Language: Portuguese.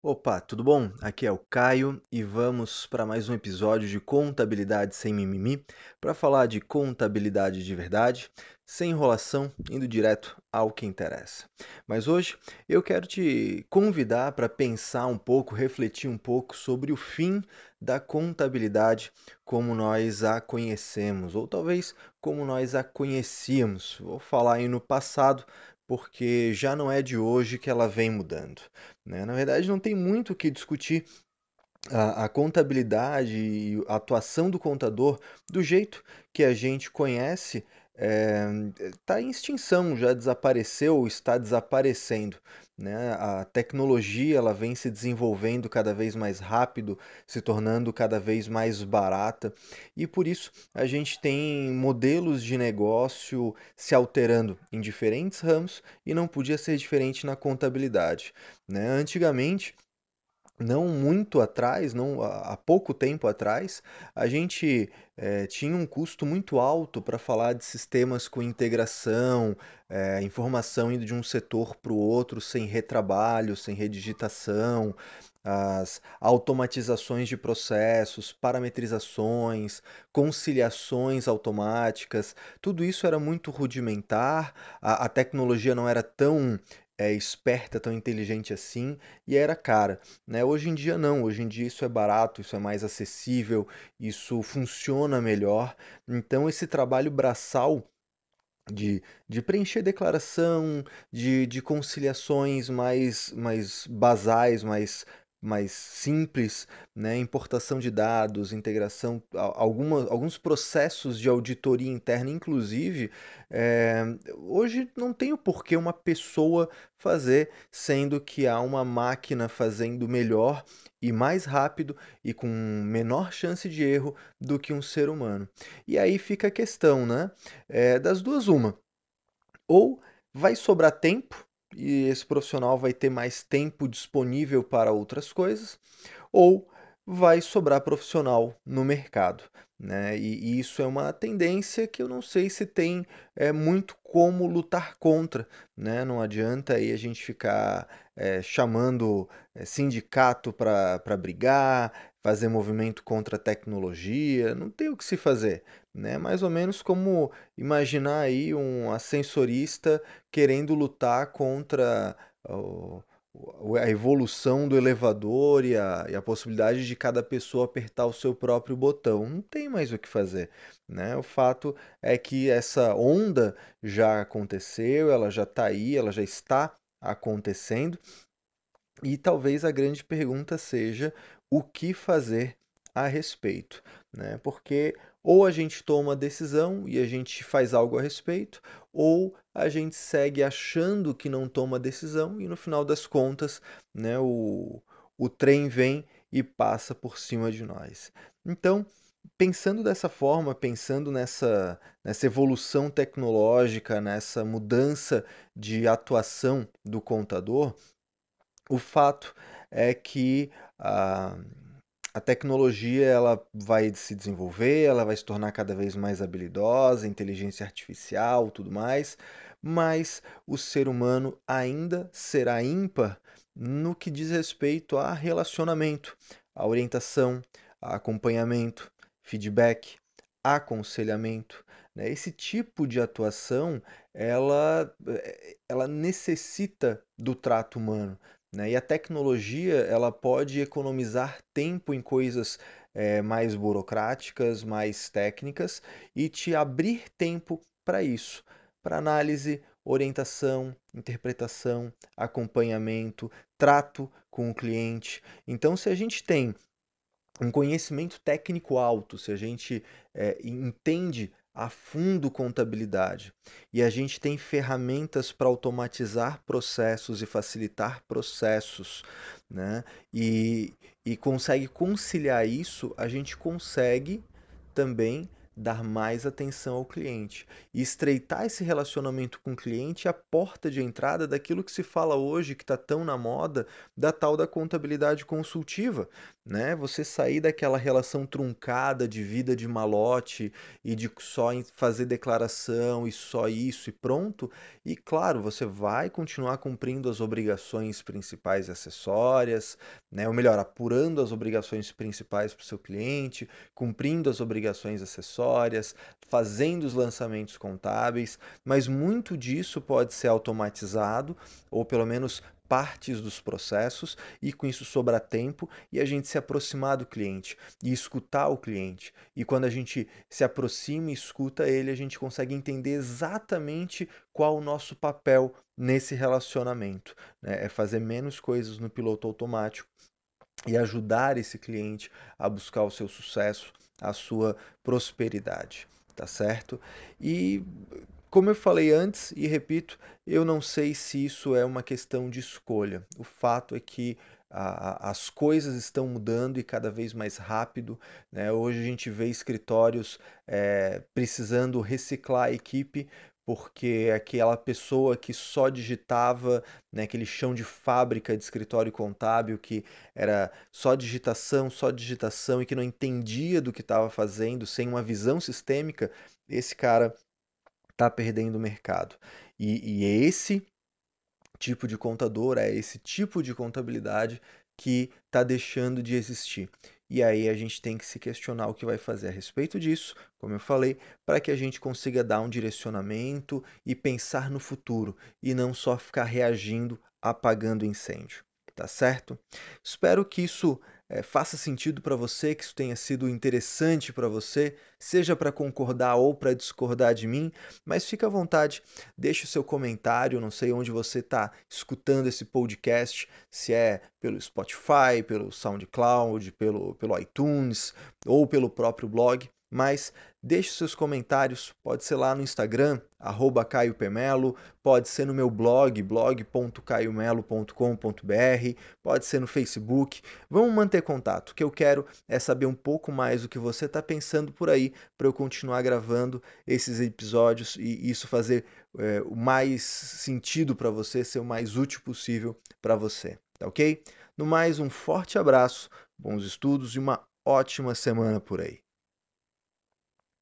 Opa, tudo bom? Aqui é o Caio e vamos para mais um episódio de Contabilidade Sem Mimimi para falar de contabilidade de verdade, sem enrolação, indo direto ao que interessa. Mas hoje eu quero te convidar para pensar um pouco, refletir um pouco sobre o fim da contabilidade como nós a conhecemos, ou talvez como nós a conhecíamos. Vou falar aí no passado porque já não é de hoje que ela vem mudando. Né? Na verdade, não tem muito o que discutir a, a, contabilidade e a atuação do contador do jeito que a gente conhece está eh, em extinção, já desapareceu, está desaparecendo. Né? A tecnologia ela vem se desenvolvendo cada vez mais rápido, se tornando cada vez mais barata, e por isso a gente tem modelos de negócio se alterando em diferentes ramos e não podia ser diferente na contabilidade. Né? Antigamente, não muito atrás, não há pouco tempo atrás, a gente eh, tinha um custo muito alto para falar de sistemas com integração, eh, informação indo de um setor para o outro sem retrabalho, sem redigitação, as automatizações de processos, parametrizações, conciliações automáticas, tudo isso era muito rudimentar, a, a tecnologia não era tão é, esperta, tão inteligente assim, e era cara. Né? Hoje em dia não, hoje em dia isso é barato, isso é mais acessível, isso funciona melhor. Então esse trabalho braçal de, de preencher declaração, de, de conciliações mais, mais basais, mais mais simples, né? importação de dados, integração, alguma, alguns processos de auditoria interna, inclusive, é, hoje não tem o porquê uma pessoa fazer, sendo que há uma máquina fazendo melhor e mais rápido e com menor chance de erro do que um ser humano. E aí fica a questão, né? É, das duas, uma. Ou vai sobrar tempo e esse profissional vai ter mais tempo disponível para outras coisas, ou vai sobrar profissional no mercado. Né? E, e, isso é uma tendência que eu não sei se tem é, muito como lutar contra. Né? Não adianta aí a gente ficar é, chamando é, sindicato para brigar, fazer movimento contra a tecnologia, não tem o que se fazer. Né? Mais ou menos como imaginar aí um ascensorista querendo lutar contra o a evolução do elevador e a, e a, possibilidade de cada pessoa apertar o seu próprio botão. Não tem mais o que fazer. Né? O fato é que essa onda já aconteceu, ela já está aí, ela já está acontecendo. E talvez a grande pergunta seja o que fazer a respeito. Né? Porque ou a gente toma decisão e a gente faz algo a respeito, ou a gente segue achando que não toma decisão e no final das contas, né, o, o trem vem e passa por cima de nós. Então, pensando dessa forma, pensando nessa, nessa evolução tecnológica, nessa mudança de atuação do contador, o fato é que ah, a tecnologia ela vai se desenvolver, ela vai se tornar cada vez mais habilidosa, inteligência artificial, tudo mais, mas o ser humano ainda será ímpar no que diz respeito a relacionamento, a orientação, a acompanhamento, feedback, aconselhamento. Né? Esse tipo de atuação ela, eh, ela necessita do trato humano. Né? E a tecnologia ela pode economizar tempo em coisas é, mais burocráticas, mais técnicas e te abrir tempo para isso, para análise, orientação, interpretação, acompanhamento, trato com o cliente. Então, se a gente tem um conhecimento técnico alto, se a gente é, entende a fundo contabilidade e a gente tem ferramentas para automatizar processos e facilitar processos, né? E, e consegue conciliar isso, a gente consegue também dar mais atenção ao cliente. E estreitar esse relacionamento com o cliente é a porta de entrada daquilo que se fala hoje, que está tão na moda, da tal da contabilidade consultiva. Né? Você sair daquela relação truncada de vida de malote e de só fazer declaração e só isso e pronto. E claro, você vai continuar cumprindo as obrigações principais e acessórias, né? ou melhor, apurando as obrigações principais para o seu cliente, cumprindo as obrigações acessórias, fazendo os lançamentos contábeis, mas muito disso pode ser automatizado, ou pelo menos partes dos processos e com isso sobrar tempo e a gente se aproximar do cliente e escutar o cliente. E quando a gente se aproxima e escuta ele, a gente consegue entender exatamente qual o nosso papel nesse relacionamento. Né? É fazer menos coisas no piloto automático e ajudar esse cliente a buscar o seu sucesso, a sua prosperidade, tá certo? E como eu falei antes e repito, eu não sei se isso é uma questão de escolha. O fato é que a, as coisas estão mudando e cada vez mais rápido. Né? Hoje a gente vê escritórios é, precisando reciclar a equipe porque aquela pessoa que só digitava, né, aquele chão de fábrica de escritório contábil que era só digitação, só digitação e que não entendia do que estava fazendo, sem uma visão sistêmica, esse cara está perdendo o mercado. E, e é esse tipo de contador, é esse tipo de contabilidade que está deixando de existir. E aí a gente tem que se questionar o que vai fazer a respeito disso, como eu falei, para que a gente consiga dar um direcionamento e pensar no futuro e não só ficar reagindo, apagando incêndio. Tá certo? Espero que isso é, faça sentido para você, que isso tenha sido interessante para você, seja para concordar ou para discordar de mim, mas fica à vontade, deixe o seu comentário, não sei onde você está escutando esse podcast, se é pelo Spotify, pelo SoundCloud, pelo, pelo iTunes ou pelo próprio blog, mas deixe seus comentários, pode ser lá no Instagram, arroba Caio Pemelo, pode ser no meu blog, blog.caiomelo.com.br, pode ser no Facebook. Vamos manter contato. O que eu quero é saber um pouco mais do que você está pensando por aí para eu continuar gravando esses episódios e isso fazer é, o mais sentido para você, ser o mais útil possível para você. Tá ok? No mais, um forte abraço, bons estudos e uma ótima semana por aí.